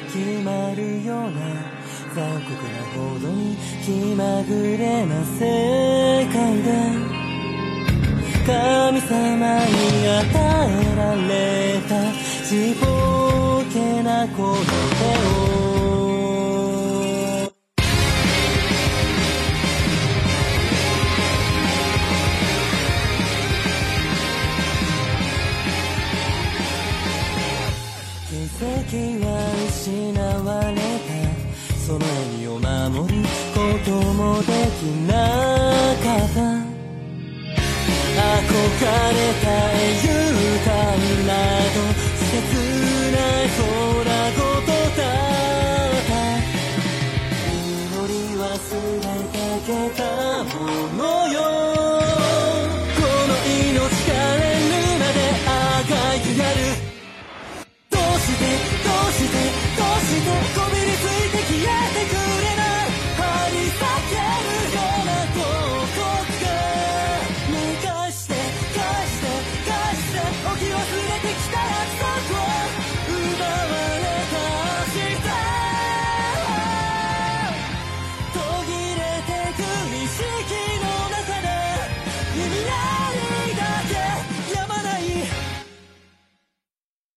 決まるような残酷なほどに気まぐれな世界で神様に与えられたちぼけなこの手を席が失われた。その意味を守ることもできなかった。憧れた英雄たんなど切ない空ごとだった。祈り忘れかけたもの。